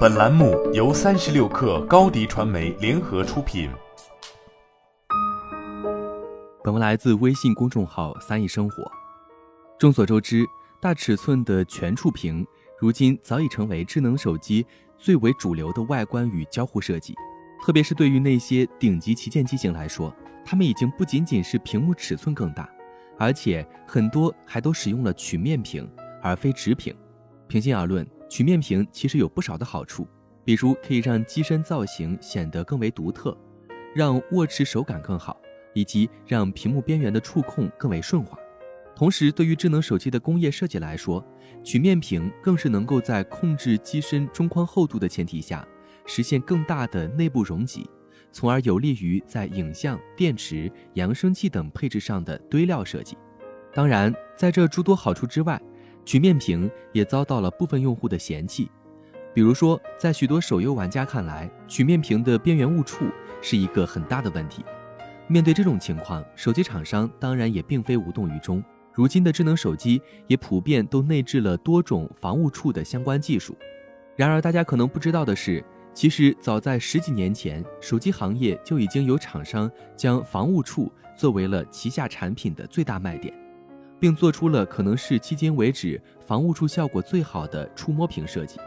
本栏目由三十六氪高低传媒联合出品。本文来自微信公众号“三亿生活”。众所周知，大尺寸的全触屏如今早已成为智能手机最为主流的外观与交互设计。特别是对于那些顶级旗舰机型来说，它们已经不仅仅是屏幕尺寸更大，而且很多还都使用了曲面屏而非直屏。平心而论，曲面屏其实有不少的好处，比如可以让机身造型显得更为独特，让握持手感更好，以及让屏幕边缘的触控更为顺滑。同时，对于智能手机的工业设计来说，曲面屏更是能够在控制机身中框厚度的前提下，实现更大的内部容积，从而有利于在影像、电池、扬声器等配置上的堆料设计。当然，在这诸多好处之外，曲面屏也遭到了部分用户的嫌弃，比如说，在许多手游玩家看来，曲面屏的边缘误触是一个很大的问题。面对这种情况，手机厂商当然也并非无动于衷。如今的智能手机也普遍都内置了多种防误触的相关技术。然而，大家可能不知道的是，其实早在十几年前，手机行业就已经有厂商将防误触作为了旗下产品的最大卖点。并做出了可能是迄今为止防误触效果最好的触摸屏设计，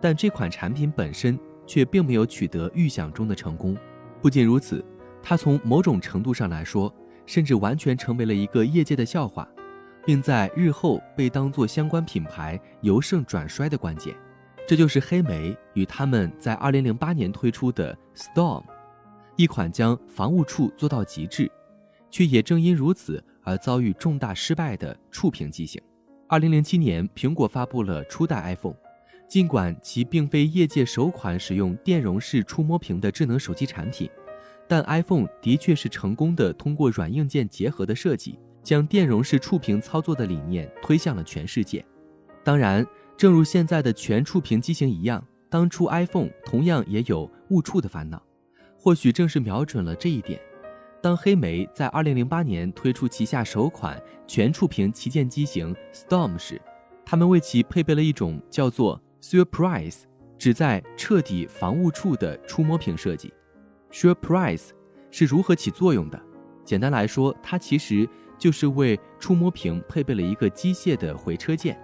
但这款产品本身却并没有取得预想中的成功。不仅如此，它从某种程度上来说，甚至完全成为了一个业界的笑话，并在日后被当作相关品牌由盛转衰的关键。这就是黑莓与他们在2008年推出的 Storm，一款将防误触做到极致，却也正因如此。而遭遇重大失败的触屏机型。二零零七年，苹果发布了初代 iPhone，尽管其并非业界首款使用电容式触摸屏的智能手机产品，但 iPhone 的确是成功的通过软硬件结合的设计，将电容式触屏操作的理念推向了全世界。当然，正如现在的全触屏机型一样，当初 iPhone 同样也有误触的烦恼，或许正是瞄准了这一点。当黑莓在2008年推出旗下首款全触屏旗舰机型 Storm 时，他们为其配备了一种叫做 Surprise，旨在彻底防误触的触摸屏设计。Surprise 是如何起作用的？简单来说，它其实就是为触摸屏配备了一个机械的回车键，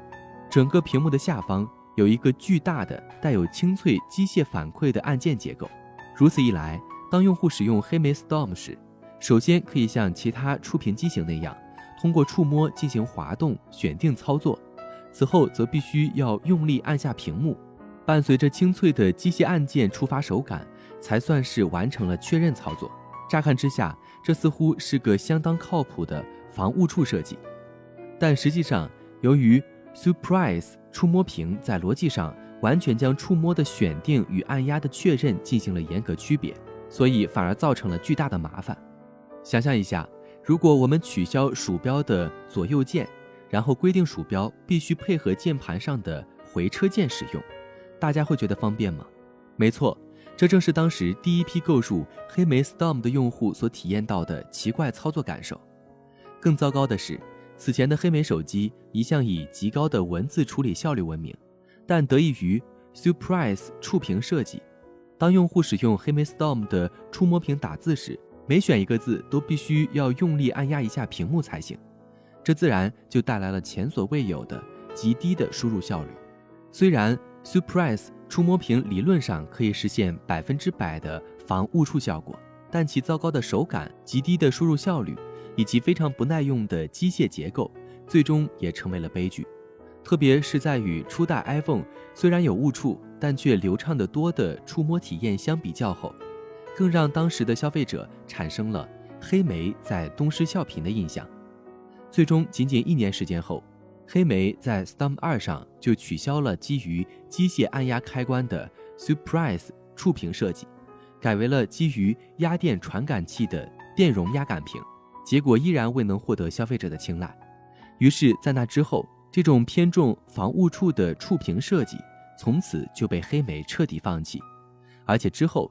整个屏幕的下方有一个巨大的带有清脆机械反馈的按键结构。如此一来，当用户使用黑莓 Storm 时，首先可以像其他触屏机型那样，通过触摸进行滑动选定操作，此后则必须要用力按下屏幕，伴随着清脆的机械按键触发手感，才算是完成了确认操作。乍看之下，这似乎是个相当靠谱的防误触设计，但实际上，由于 Surprise 触摸屏在逻辑上完全将触摸的选定与按压的确认进行了严格区别，所以反而造成了巨大的麻烦。想象一下，如果我们取消鼠标的左右键，然后规定鼠标必须配合键盘上的回车键使用，大家会觉得方便吗？没错，这正是当时第一批购入黑莓 Storm 的用户所体验到的奇怪操作感受。更糟糕的是，此前的黑莓手机一向以极高的文字处理效率闻名，但得益于 Surprise 触屏设计，当用户使用黑莓 Storm 的触摸屏打字时，每选一个字都必须要用力按压一下屏幕才行，这自然就带来了前所未有的极低的输入效率。虽然 Surprise 触摸屏理论上可以实现百分之百的防误触效果，但其糟糕的手感、极低的输入效率以及非常不耐用的机械结构，最终也成为了悲剧。特别是在与初代 iPhone 虽然有误触，但却流畅得多的触摸体验相比较后。更让当时的消费者产生了黑莓在东施效颦的印象。最终，仅仅一年时间后，黑莓在 Storm 二上就取消了基于机械按压开关的 Surprise 触屏设计，改为了基于压电传感器的电容压感屏。结果依然未能获得消费者的青睐。于是，在那之后，这种偏重防误触的触屏设计从此就被黑莓彻底放弃，而且之后。